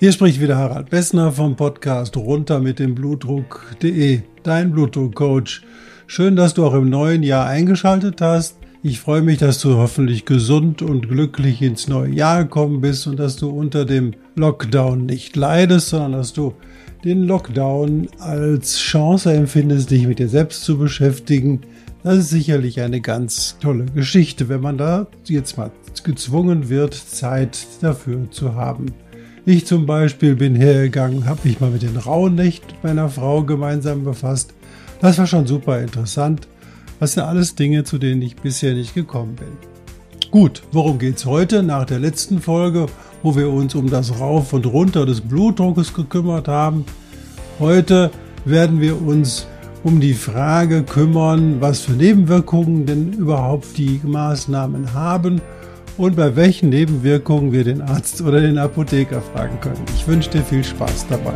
hier spricht wieder Harald Bessner vom Podcast runter mit dem Blutdruck.de, dein Blutdruckcoach. Schön, dass du auch im neuen Jahr eingeschaltet hast. Ich freue mich, dass du hoffentlich gesund und glücklich ins neue Jahr gekommen bist und dass du unter dem Lockdown nicht leidest, sondern dass du den Lockdown als Chance empfindest, dich mit dir selbst zu beschäftigen. Das ist sicherlich eine ganz tolle Geschichte, wenn man da jetzt mal gezwungen wird, Zeit dafür zu haben. Ich zum Beispiel bin hergegangen, habe mich mal mit den Rauhnächten meiner Frau gemeinsam befasst. Das war schon super interessant. Das sind alles Dinge, zu denen ich bisher nicht gekommen bin. Gut, worum geht's heute? Nach der letzten Folge, wo wir uns um das Rauf und Runter des Blutdruckes gekümmert haben. Heute werden wir uns um die Frage kümmern, was für Nebenwirkungen denn überhaupt die Maßnahmen haben und bei welchen Nebenwirkungen wir den Arzt oder den Apotheker fragen können. Ich wünsche dir viel Spaß dabei.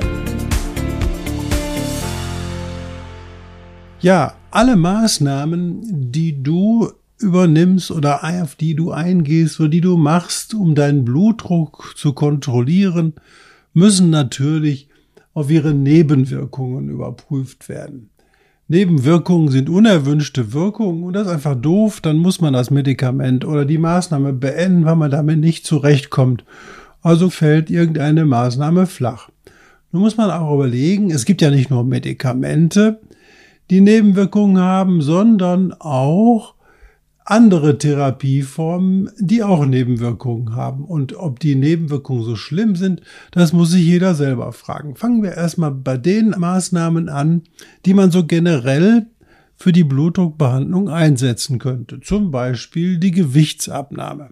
Ja, alle Maßnahmen, die du übernimmst oder auf die du eingehst oder die du machst, um deinen Blutdruck zu kontrollieren, müssen natürlich auf ihre Nebenwirkungen überprüft werden. Nebenwirkungen sind unerwünschte Wirkungen und das ist einfach doof, dann muss man das Medikament oder die Maßnahme beenden, weil man damit nicht zurechtkommt. Also fällt irgendeine Maßnahme flach. Nun muss man auch überlegen, es gibt ja nicht nur Medikamente, die Nebenwirkungen haben, sondern auch andere Therapieformen, die auch Nebenwirkungen haben. Und ob die Nebenwirkungen so schlimm sind, das muss sich jeder selber fragen. Fangen wir erstmal bei den Maßnahmen an, die man so generell für die Blutdruckbehandlung einsetzen könnte. Zum Beispiel die Gewichtsabnahme.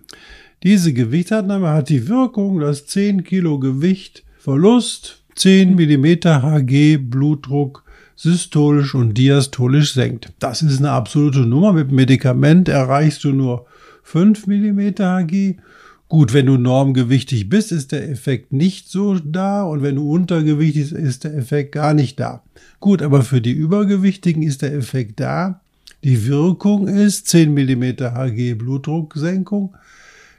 Diese Gewichtsabnahme hat die Wirkung, dass 10 Kilo Gewicht Verlust 10 Millimeter Hg Blutdruck systolisch und diastolisch senkt. Das ist eine absolute Nummer. Mit Medikament erreichst du nur 5 mm Hg. Gut, wenn du normgewichtig bist, ist der Effekt nicht so da und wenn du untergewichtig bist, ist der Effekt gar nicht da. Gut, aber für die Übergewichtigen ist der Effekt da. Die Wirkung ist 10 mm Hg Blutdrucksenkung.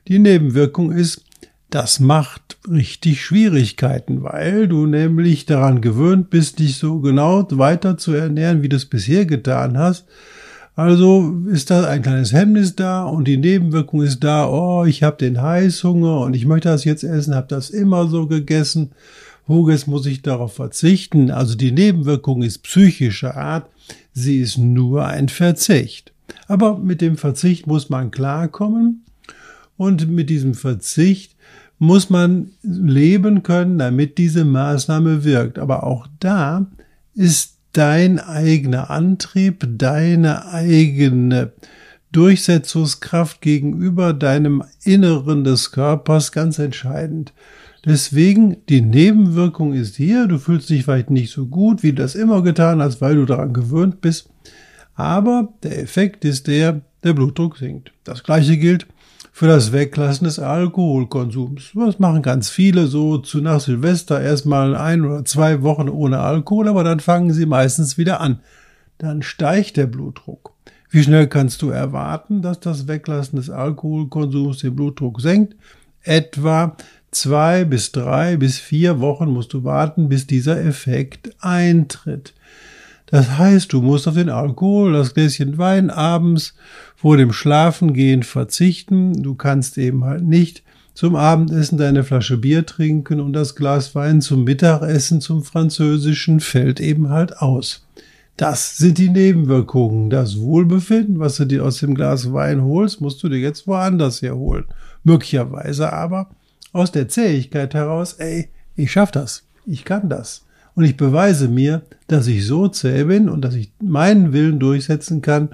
Die Nebenwirkung ist das macht richtig Schwierigkeiten, weil du nämlich daran gewöhnt bist, dich so genau weiter zu ernähren, wie du es bisher getan hast. Also ist da ein kleines Hemmnis da und die Nebenwirkung ist da, oh, ich habe den Heißhunger und ich möchte das jetzt essen, habe das immer so gegessen. Oh, jetzt muss ich darauf verzichten. Also die Nebenwirkung ist psychischer Art, sie ist nur ein Verzicht. Aber mit dem Verzicht muss man klarkommen und mit diesem Verzicht muss man leben können, damit diese Maßnahme wirkt. Aber auch da ist dein eigener Antrieb, deine eigene Durchsetzungskraft gegenüber deinem Inneren des Körpers ganz entscheidend. Deswegen, die Nebenwirkung ist hier, du fühlst dich vielleicht nicht so gut, wie du das immer getan hast, weil du daran gewöhnt bist. Aber der Effekt ist der, der Blutdruck sinkt. Das gleiche gilt für das Weglassen des Alkoholkonsums. Das machen ganz viele so zu nach Silvester erstmal ein oder zwei Wochen ohne Alkohol, aber dann fangen sie meistens wieder an. Dann steigt der Blutdruck. Wie schnell kannst du erwarten, dass das Weglassen des Alkoholkonsums den Blutdruck senkt? Etwa zwei bis drei bis vier Wochen musst du warten, bis dieser Effekt eintritt. Das heißt, du musst auf den Alkohol, das Gläschen Wein abends vor dem Schlafengehen verzichten. Du kannst eben halt nicht zum Abendessen deine Flasche Bier trinken und das Glas Wein zum Mittagessen zum Französischen fällt eben halt aus. Das sind die Nebenwirkungen. Das Wohlbefinden, was du dir aus dem Glas Wein holst, musst du dir jetzt woanders herholen. Möglicherweise aber aus der Zähigkeit heraus, ey, ich schaff das. Ich kann das und ich beweise mir, dass ich so zäh bin und dass ich meinen Willen durchsetzen kann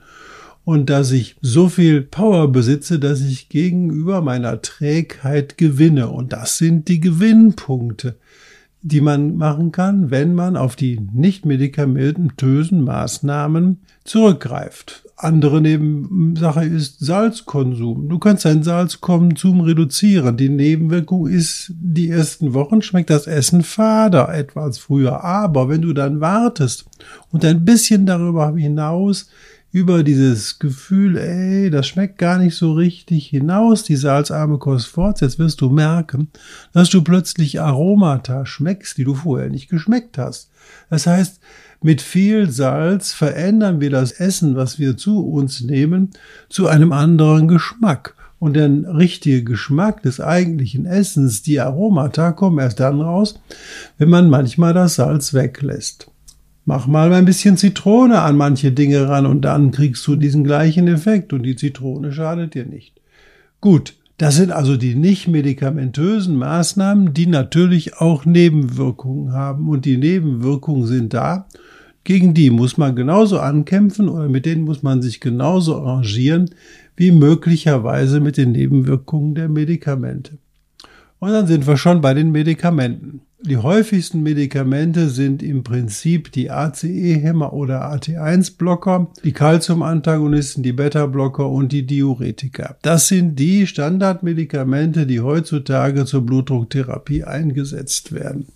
und dass ich so viel Power besitze, dass ich gegenüber meiner Trägheit gewinne. Und das sind die Gewinnpunkte. Die man machen kann, wenn man auf die nicht medikamentösen Maßnahmen zurückgreift. Andere Nebensache ist Salzkonsum. Du kannst deinen Salzkonsum reduzieren. Die Nebenwirkung ist, die ersten Wochen schmeckt das Essen fader etwa als früher. Aber wenn du dann wartest und ein bisschen darüber hinaus über dieses Gefühl, ey, das schmeckt gar nicht so richtig hinaus, die salzarme Kost fortsetzt, wirst du merken, dass du plötzlich Aromata schmeckst, die du vorher nicht geschmeckt hast. Das heißt, mit viel Salz verändern wir das Essen, was wir zu uns nehmen, zu einem anderen Geschmack. Und der richtige Geschmack des eigentlichen Essens, die Aromata, kommen erst dann raus, wenn man manchmal das Salz weglässt. Mach mal ein bisschen Zitrone an manche Dinge ran und dann kriegst du diesen gleichen Effekt und die Zitrone schadet dir nicht. Gut, das sind also die nicht medikamentösen Maßnahmen, die natürlich auch Nebenwirkungen haben und die Nebenwirkungen sind da. Gegen die muss man genauso ankämpfen oder mit denen muss man sich genauso arrangieren wie möglicherweise mit den Nebenwirkungen der Medikamente. Und dann sind wir schon bei den Medikamenten. Die häufigsten Medikamente sind im Prinzip die ACE-Hämmer oder AT1-Blocker, die Calcium-Antagonisten, die Beta-Blocker und die Diuretika. Das sind die Standardmedikamente, die heutzutage zur Blutdrucktherapie eingesetzt werden.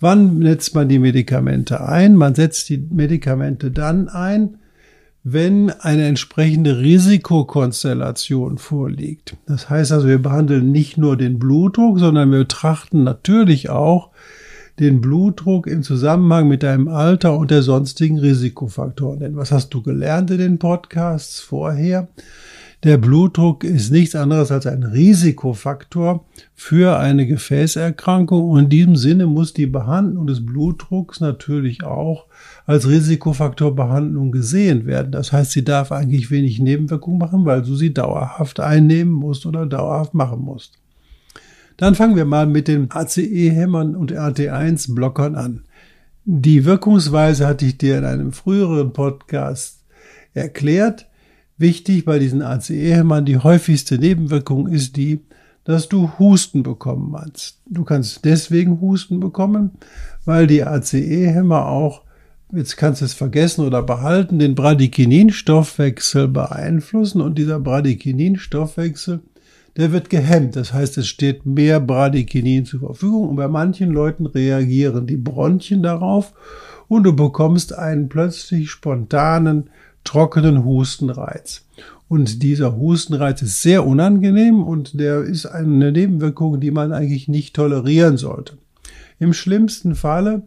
Wann setzt man die Medikamente ein? Man setzt die Medikamente dann ein, wenn eine entsprechende Risikokonstellation vorliegt. Das heißt also, wir behandeln nicht nur den Blutdruck, sondern wir betrachten natürlich auch den Blutdruck im Zusammenhang mit deinem Alter und der sonstigen Risikofaktoren. Denn was hast du gelernt in den Podcasts vorher? Der Blutdruck ist nichts anderes als ein Risikofaktor für eine Gefäßerkrankung und in diesem Sinne muss die Behandlung des Blutdrucks natürlich auch als Risikofaktorbehandlung gesehen werden. Das heißt, sie darf eigentlich wenig Nebenwirkungen machen, weil du sie dauerhaft einnehmen musst oder dauerhaft machen musst. Dann fangen wir mal mit den ACE-Hämmern und RT1-Blockern an. Die Wirkungsweise hatte ich dir in einem früheren Podcast erklärt. Wichtig bei diesen ACE-Hämmern, die häufigste Nebenwirkung ist die, dass du Husten bekommen kannst. Du kannst deswegen Husten bekommen, weil die ACE-Hämmer auch, jetzt kannst du es vergessen oder behalten, den Bradykinin-Stoffwechsel beeinflussen und dieser Bradykinin-Stoffwechsel, der wird gehemmt. Das heißt, es steht mehr Bradykinin zur Verfügung und bei manchen Leuten reagieren die Bronchien darauf und du bekommst einen plötzlich spontanen trockenen Hustenreiz. Und dieser Hustenreiz ist sehr unangenehm und der ist eine Nebenwirkung, die man eigentlich nicht tolerieren sollte. Im schlimmsten Falle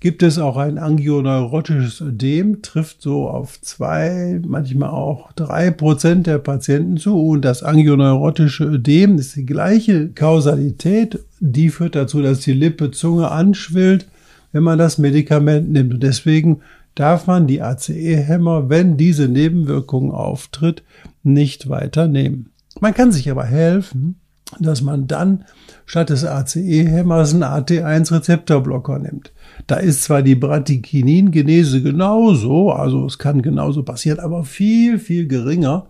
gibt es auch ein angioneurotisches Ödem, trifft so auf zwei, manchmal auch drei Prozent der Patienten zu. Und das angioneurotische Ödem ist die gleiche Kausalität. Die führt dazu, dass die Lippe, Zunge anschwillt, wenn man das Medikament nimmt. Und deswegen darf man die ACE-Hämmer, wenn diese Nebenwirkung auftritt, nicht weiter nehmen. Man kann sich aber helfen, dass man dann statt des ACE-Hämmers einen AT1-Rezeptorblocker nimmt. Da ist zwar die Bradykinin-Genese genauso, also es kann genauso passieren, aber viel, viel geringer.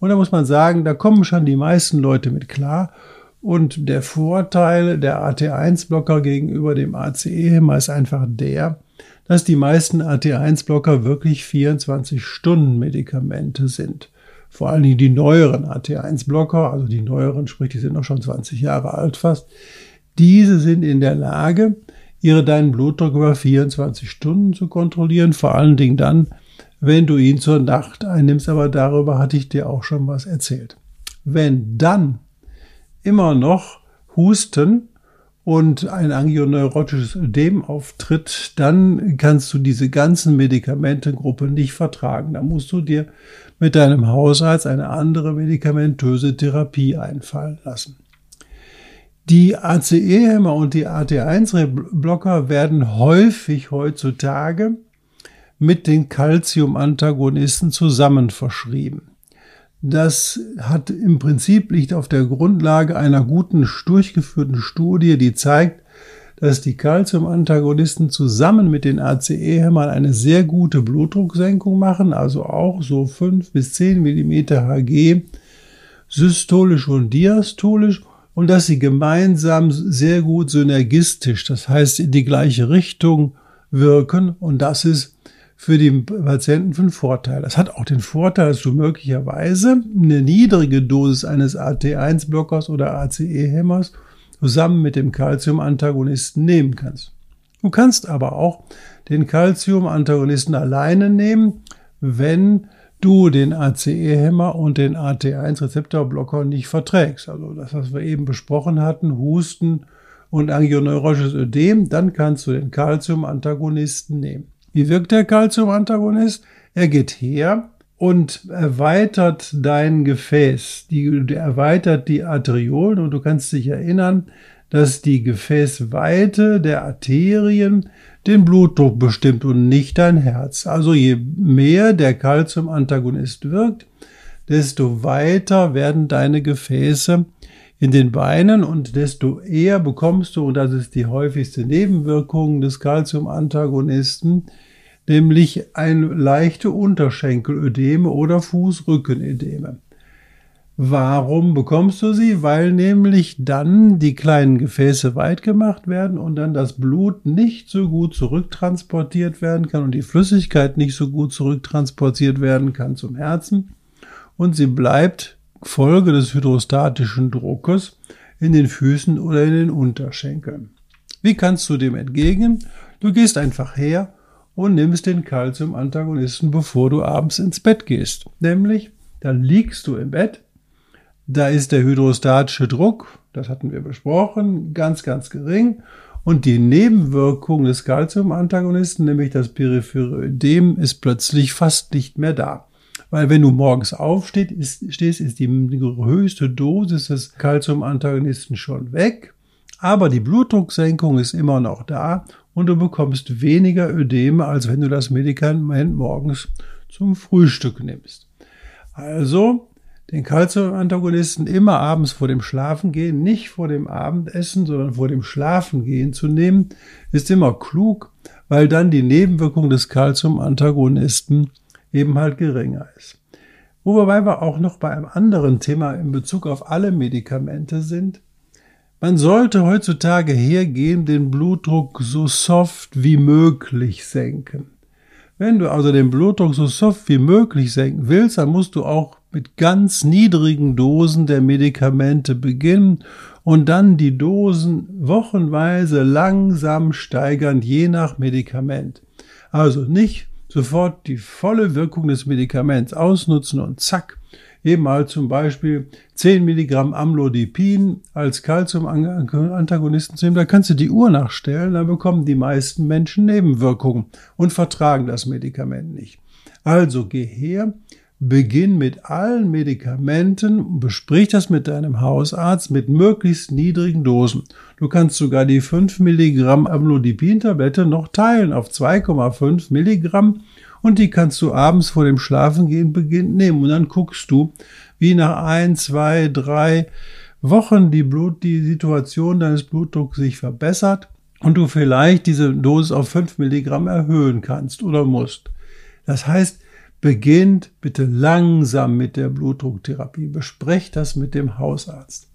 Und da muss man sagen, da kommen schon die meisten Leute mit klar. Und der Vorteil der AT1-Blocker gegenüber dem ACE-Hämmer ist einfach der, dass die meisten AT1-Blocker wirklich 24-Stunden-Medikamente sind. Vor allen Dingen die neueren AT1-Blocker, also die neueren, sprich, die sind noch schon 20 Jahre alt fast, diese sind in der Lage, ihre deinen Blutdruck über 24 Stunden zu kontrollieren, vor allen Dingen dann, wenn du ihn zur Nacht einnimmst, aber darüber hatte ich dir auch schon was erzählt. Wenn dann immer noch Husten und ein angioneurotisches Ödem auftritt, dann kannst du diese ganzen Medikamentengruppe nicht vertragen. Da musst du dir mit deinem Hausarzt eine andere medikamentöse Therapie einfallen lassen. Die ACE-Hämmer und die AT1-Blocker werden häufig heutzutage mit den Calcium-Antagonisten zusammen verschrieben. Das hat im Prinzip liegt auf der Grundlage einer guten durchgeführten Studie, die zeigt, dass die Calcium-Antagonisten zusammen mit den ACE-Hämmern eine sehr gute Blutdrucksenkung machen, also auch so 5 bis 10 Millimeter Hg systolisch und diastolisch und dass sie gemeinsam sehr gut synergistisch, das heißt in die gleiche Richtung wirken. Und das ist für den Patienten von Vorteil. Das hat auch den Vorteil, dass du möglicherweise eine niedrige Dosis eines AT1-Blockers oder ACE-Hämmers zusammen mit dem Calcium-Antagonisten nehmen kannst. Du kannst aber auch den Calcium-Antagonisten alleine nehmen, wenn du den ACE-Hämmer und den AT1-Rezeptorblocker nicht verträgst. Also das, was wir eben besprochen hatten, Husten und angioneurisches Ödem, dann kannst du den Calcium-Antagonisten nehmen. Wie wirkt der Calcium-Antagonist? Er geht her und erweitert dein Gefäß. Die, der erweitert die Arteriolen und du kannst dich erinnern, dass die Gefäßweite der Arterien den Blutdruck bestimmt und nicht dein Herz. Also je mehr der Calcium-Antagonist wirkt, desto weiter werden deine Gefäße in den Beinen und desto eher bekommst du, und das ist die häufigste Nebenwirkung des Calcium-Antagonisten, nämlich ein leichte Unterschenkelödeme oder Fußrückenödeme. Warum bekommst du sie? Weil nämlich dann die kleinen Gefäße weit gemacht werden und dann das Blut nicht so gut zurücktransportiert werden kann und die Flüssigkeit nicht so gut zurücktransportiert werden kann zum Herzen und sie bleibt Folge des hydrostatischen Druckes in den Füßen oder in den Unterschenkeln. Wie kannst du dem entgegnen? Du gehst einfach her und nimmst den Calcium-Antagonisten, bevor du abends ins Bett gehst. Nämlich, dann liegst du im Bett, da ist der hydrostatische Druck, das hatten wir besprochen, ganz, ganz gering. Und die Nebenwirkung des Calcium-Antagonisten, nämlich das periphere Ödem, ist plötzlich fast nicht mehr da. Weil wenn du morgens aufstehst, ist, stehst, ist die höchste Dosis des Calcium-Antagonisten schon weg. Aber die Blutdrucksenkung ist immer noch da und du bekommst weniger Ödeme, als wenn du das Medikament morgens zum Frühstück nimmst. Also den Calcium-Antagonisten immer abends vor dem Schlafengehen, nicht vor dem Abendessen, sondern vor dem Schlafengehen zu nehmen, ist immer klug, weil dann die Nebenwirkung des Calcium-Antagonisten eben halt geringer ist. Wobei wir auch noch bei einem anderen Thema in Bezug auf alle Medikamente sind. Man sollte heutzutage hergehen, den Blutdruck so soft wie möglich senken. Wenn du also den Blutdruck so soft wie möglich senken willst, dann musst du auch mit ganz niedrigen Dosen der Medikamente beginnen und dann die Dosen wochenweise langsam steigern, je nach Medikament. Also nicht sofort die volle Wirkung des Medikaments ausnutzen und zack, eben mal zum Beispiel 10 Milligramm Amlodipin als Calcium-Antagonisten zu nehmen, da kannst du die Uhr nachstellen, dann bekommen die meisten Menschen Nebenwirkungen und vertragen das Medikament nicht. Also geh her, Beginn mit allen Medikamenten und besprich das mit deinem Hausarzt mit möglichst niedrigen Dosen. Du kannst sogar die 5 Milligramm Amlodipin-Tablette noch teilen auf 2,5 Milligramm und die kannst du abends vor dem Schlafengehen beginnen nehmen und dann guckst du, wie nach ein, zwei, drei Wochen die Blut, die Situation deines Blutdrucks sich verbessert und du vielleicht diese Dosis auf 5 Milligramm erhöhen kannst oder musst. Das heißt, Beginnt bitte langsam mit der Blutdrucktherapie. Besprecht das mit dem Hausarzt.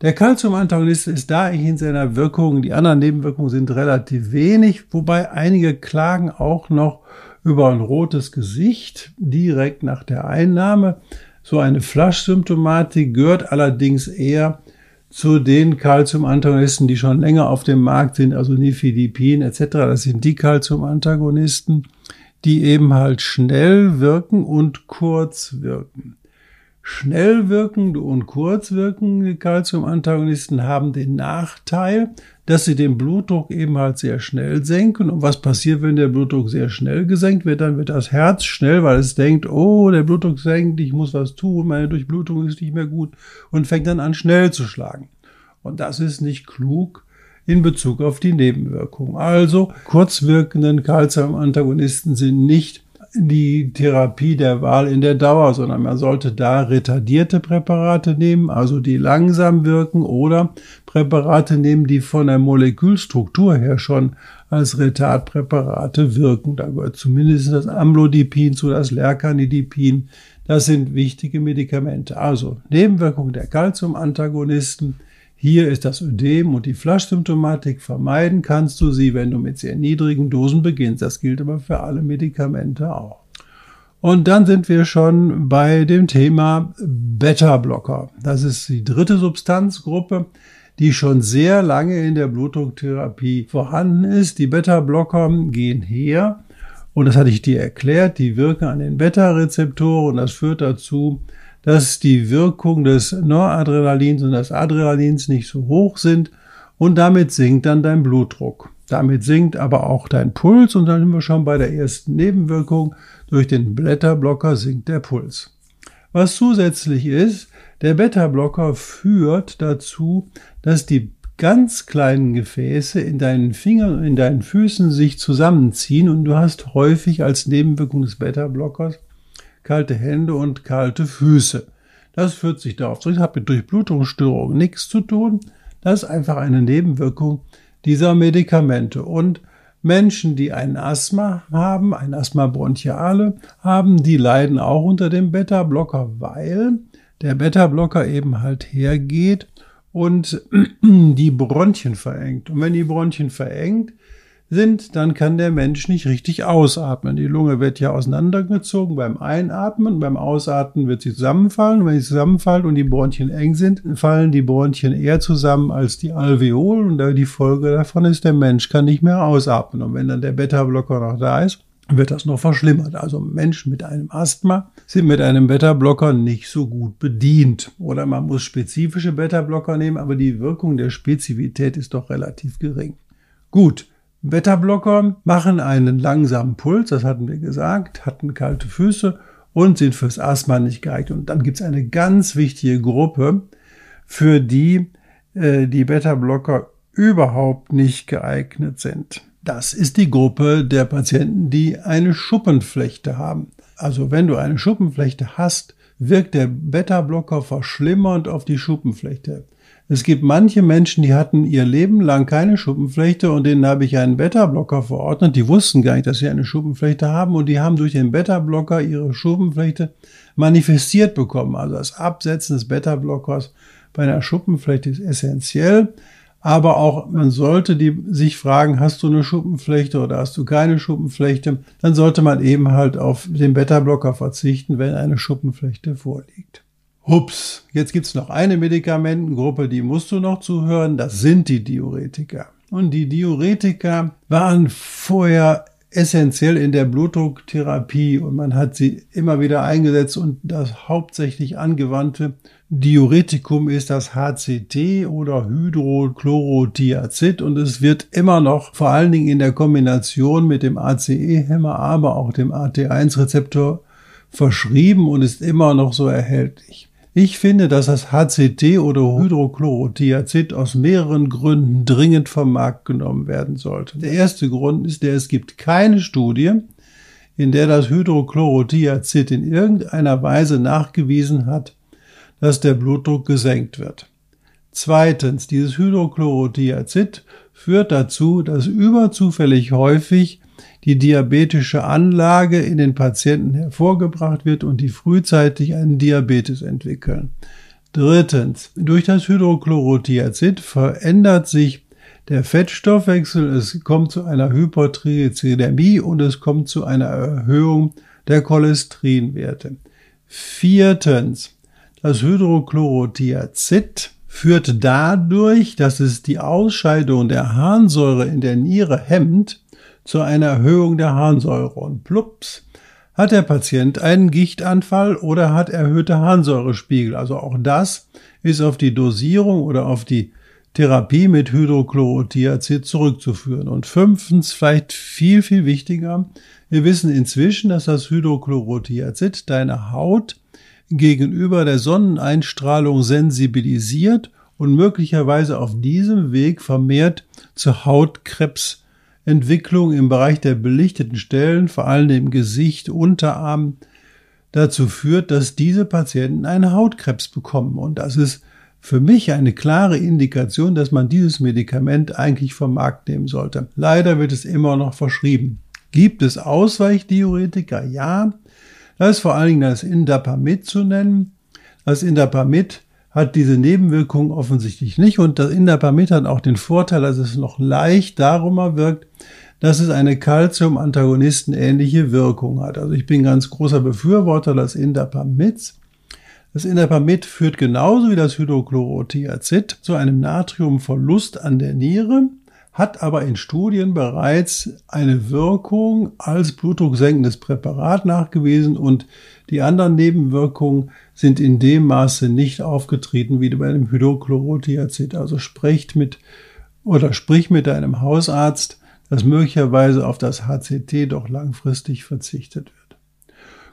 Der Calcium-Antagonist ist da in seiner Wirkung. Die anderen Nebenwirkungen sind relativ wenig, wobei einige klagen auch noch über ein rotes Gesicht direkt nach der Einnahme. So eine Flaschsymptomatik gehört allerdings eher zu den Calcium-Antagonisten, die schon länger auf dem Markt sind, also Nifedipin etc. Das sind die Calcium-Antagonisten die eben halt schnell wirken und kurz wirken. Schnell wirkende und kurz wirkende Calcium-Antagonisten haben den Nachteil, dass sie den Blutdruck eben halt sehr schnell senken. Und was passiert, wenn der Blutdruck sehr schnell gesenkt wird? Dann wird das Herz schnell, weil es denkt, oh, der Blutdruck senkt, ich muss was tun, meine Durchblutung ist nicht mehr gut und fängt dann an schnell zu schlagen. Und das ist nicht klug in Bezug auf die Nebenwirkungen. Also kurzwirkenden Calcium-Antagonisten sind nicht die Therapie der Wahl in der Dauer, sondern man sollte da retardierte Präparate nehmen, also die langsam wirken oder Präparate nehmen, die von der Molekülstruktur her schon als Retardpräparate wirken. Da gehört zumindest das Amlodipin zu, das Lercanidipin. Das sind wichtige Medikamente. Also Nebenwirkungen der Calcium-Antagonisten Hier ist das Ödem und die Flaschsymptomatik. Vermeiden kannst du sie, wenn du mit sehr niedrigen Dosen beginnst. Das gilt aber für alle Medikamente auch. Und dann sind wir schon bei dem Thema Beta-Blocker. Das ist die dritte Substanzgruppe, die schon sehr lange in der Blutdrucktherapie vorhanden ist. Die Beta-Blocker gehen her und das hatte ich dir erklärt, die wirken an den Beta-Rezeptoren und das führt dazu, dass die Wirkung des Noradrenalins und des Adrenalins nicht so hoch sind und damit sinkt dann dein Blutdruck. Damit sinkt aber auch dein Puls und dann sind wir schon bei der ersten Nebenwirkung. Durch den Blätterblocker sinkt der Puls. Was zusätzlich ist, der Beta-Blocker führt dazu, dass die ganz kleinen Gefäße in deinen Fingern und in deinen Füßen sich zusammenziehen und du hast häufig als Nebenwirkung des Beta-Blockers kalte Hände und kalte Füße. Das führt sich darauf zurück, hat mit Durchblutungsstörung nichts zu tun. Das ist einfach eine Nebenwirkung dieser Medikamente. Und Menschen, die ein Asthma haben, ein Asthma bronchiale haben, die leiden auch unter dem Beta-Blocker, weil der Beta-Blocker eben halt hergeht und die Bronchien verengt. Und wenn die Bronchien verengt, sind, dann kann der Mensch nicht richtig ausatmen. Die Lunge wird ja auseinandergezogen beim Einatmen, beim Ausatmen wird sie zusammenfallen. wenn sie zusammenfallen und die Bronchien eng sind, fallen die Bronchien eher zusammen als die Alveolen und die Folge davon ist, der Mensch kann nicht mehr ausatmen. Und wenn dann der Beta-Blocker noch da ist, wird das noch verschlimmert. Also Menschen mit einem Asthma sind mit einem Beta-Blocker nicht so gut bedient. Oder man muss spezifische Beta-Blocker nehmen, aber die Wirkung der Spezifität ist doch relativ gering. Gut, Beta-Blocker machen einen langsamen Puls, das hatten wir gesagt, hatten kalte Füße und sind fürs Asthma nicht geeignet. Und dann gibt es eine ganz wichtige Gruppe, für die äh, die Beta-Blocker überhaupt nicht geeignet sind. Das ist die Gruppe der Patienten, die eine Schuppenflechte haben. Also wenn du eine Schuppenflechte hast, wirkt der Beta-Blocker verschlimmernd auf die Schuppenflechte. Es gibt manche Menschen, die hatten ihr Leben lang keine Schuppenflechte und denen habe ich einen Beta-Blocker verordnet. Die wussten gar nicht, dass sie eine Schuppenflechte haben und die haben durch den Beta-Blocker ihre Schuppenflechte manifestiert bekommen. Also das Absetzen des Beta-Blockers bei einer Schuppenflechte ist essentiell. Aber auch man sollte die, sich fragen, hast du eine Schuppenflechte oder hast du keine Schuppenflechte? Dann sollte man eben halt auf den Beta-Blocker verzichten, wenn eine Schuppenflechte vorliegt. Hups, jetzt gibt's noch eine Medikamentengruppe, die musst du noch zuhören, das sind die Diuretika. Und die Diuretika waren vorher essentiell in der Blutdrucktherapie und man hat sie immer wieder eingesetzt und das hauptsächlich angewandte Diuretikum ist das HCT oder Hydrochlorothiazid und es wird immer noch vor allen Dingen in der Kombination mit dem ACE-Hämmer, aber auch dem AT1-Rezeptor verschrieben und ist immer noch so erhältlich. Ich finde, dass das HCT oder Hydrochlorothiazid aus mehreren Gründen dringend vom Markt genommen werden sollte. Der erste Grund ist der, es gibt keine Studie, in der das Hydrochlorothiazid in irgendeiner Weise nachgewiesen hat, dass der Blutdruck gesenkt wird. Zweitens, dieses Hydrochlorothiazid führt dazu, dass überzufällig häufig die diabetische Anlage in den Patienten hervorgebracht wird und die frühzeitig einen Diabetes entwickeln. Drittens, durch das Hydrochlorothiazid verändert sich der Fettstoffwechsel, es kommt zu einer Hypertriglyceridämie und es kommt zu einer Erhöhung der Cholesterinwerte. Viertens, das Hydrochlorothiazid führt dadurch, dass es die Ausscheidung der Harnsäure in der Niere hemmt, zu einer Erhöhung der Harnsäure und plups hat der Patient einen Gichtanfall oder hat erhöhte Harnsäurespiegel. Also auch das ist auf die Dosierung oder auf die Therapie mit Hydrochlorothiazid zurückzuführen. Und fünftens, vielleicht viel, viel wichtiger, wir wissen inzwischen, dass das Hydrochlorothiazid deine Haut gegenüber der Sonneneinstrahlung sensibilisiert und möglicherweise auf diesem Weg vermehrt zu Hautkrebs Entwicklung im Bereich der belichteten Stellen, vor allem im Gesicht, Unterarm, dazu führt, dass diese Patienten einen Hautkrebs bekommen. Und das ist für mich eine klare Indikation, dass man dieses Medikament eigentlich vom Markt nehmen sollte. Leider wird es immer noch verschrieben. Gibt es Ausweichdiuretika? Ja. Da ist vor allen Dingen das Indapamid zu nennen. Das Indapamid hat diese Nebenwirkungen offensichtlich nicht und das Indapamid hat auch den Vorteil, dass es noch leicht darüber wirkt, dass es eine Calcium-Antagonisten ähnliche Wirkung hat. Also ich bin ganz großer Befürworter des Indapamids. Das Indapamid führt genauso wie das Hydrochlorothiazid zu einem Natriumverlust an der Niere, hat aber in Studien bereits eine Wirkung als blutdrucksenkendes Präparat nachgewiesen und die anderen Nebenwirkungen sind in dem Maße nicht aufgetreten wie bei einem Hydrochlorothiazid. Also spricht mit oder sprich mit deinem Hausarzt, dass möglicherweise auf das HCT doch langfristig verzichtet wird.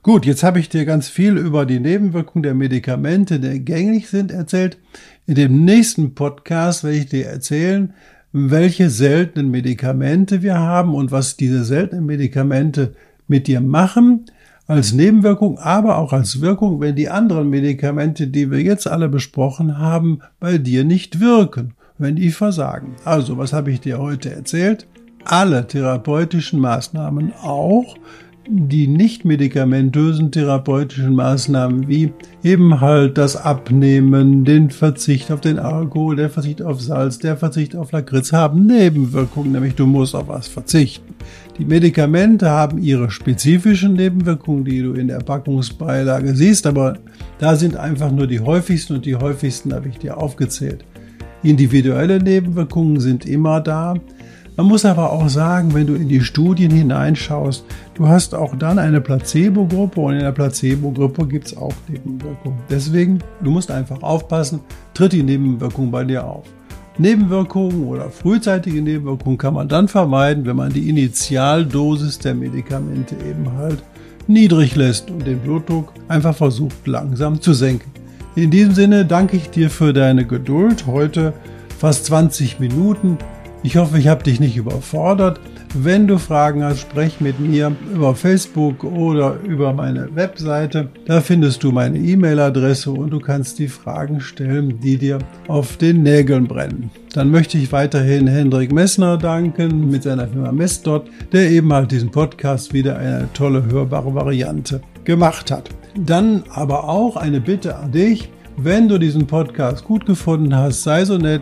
Gut, jetzt habe ich dir ganz viel über die Nebenwirkungen der Medikamente, die gängig sind, erzählt. In dem nächsten Podcast werde ich dir erzählen, welche seltenen Medikamente wir haben und was diese seltenen Medikamente mit dir machen, als Nebenwirkung, aber auch als Wirkung, wenn die anderen Medikamente, die wir jetzt alle besprochen haben, bei dir nicht wirken, wenn die versagen. Also, was habe ich dir heute erzählt? Alle therapeutischen Maßnahmen auch die nicht medikamentösen therapeutischen Maßnahmen wie eben halt das Abnehmen, den Verzicht auf den Alkohol, der Verzicht auf Salz, der Verzicht auf Lakritz haben Nebenwirkungen, nämlich du musst auf was verzichten. Die Medikamente haben ihre spezifischen Nebenwirkungen, die du in der Packungsbeilage siehst, aber da sind einfach nur die häufigsten und die häufigsten habe ich dir aufgezählt. Individuelle Nebenwirkungen sind immer da, man muss aber auch sagen, wenn du in die Studien hineinschaust, du hast auch dann eine Placebo-Gruppe und in der Placebo-Gruppe gibt es auch Nebenwirkungen. Deswegen, du musst einfach aufpassen, tritt die Nebenwirkung bei dir auf. Nebenwirkungen oder frühzeitige Nebenwirkungen kann man dann vermeiden, wenn man die Initialdosis der Medikamente eben halt niedrig lässt und den Blutdruck einfach versucht langsam zu senken. In diesem Sinne danke ich dir für deine Geduld. Heute fast 20 Minuten. Ich hoffe, ich habe dich nicht überfordert. Wenn du Fragen hast, sprech mit mir über Facebook oder über meine Webseite. Da findest du meine E-Mail-Adresse und du kannst die Fragen stellen, die dir auf den Nägeln brennen. Dann möchte ich weiterhin Hendrik Messner danken mit seiner Firma Messdot, der eben halt diesen Podcast wieder eine tolle hörbare Variante gemacht hat. Dann aber auch eine Bitte an dich. Wenn du diesen Podcast gut gefunden hast, sei so nett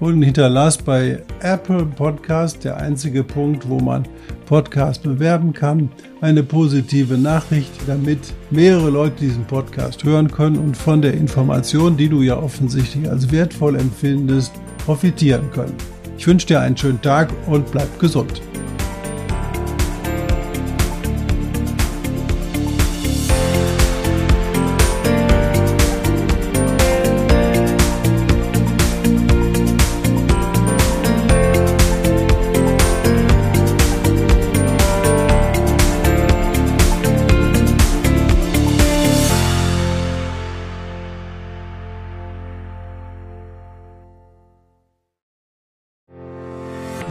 und hinterlass bei Apple Podcast, der einzige Punkt, wo man Podcast bewerben kann, eine positive Nachricht, damit mehrere Leute diesen Podcast hören können und von der Information, die du ja offensichtlich als wertvoll empfindest, profitieren können. Ich wünsche dir einen schönen Tag und bleib gesund.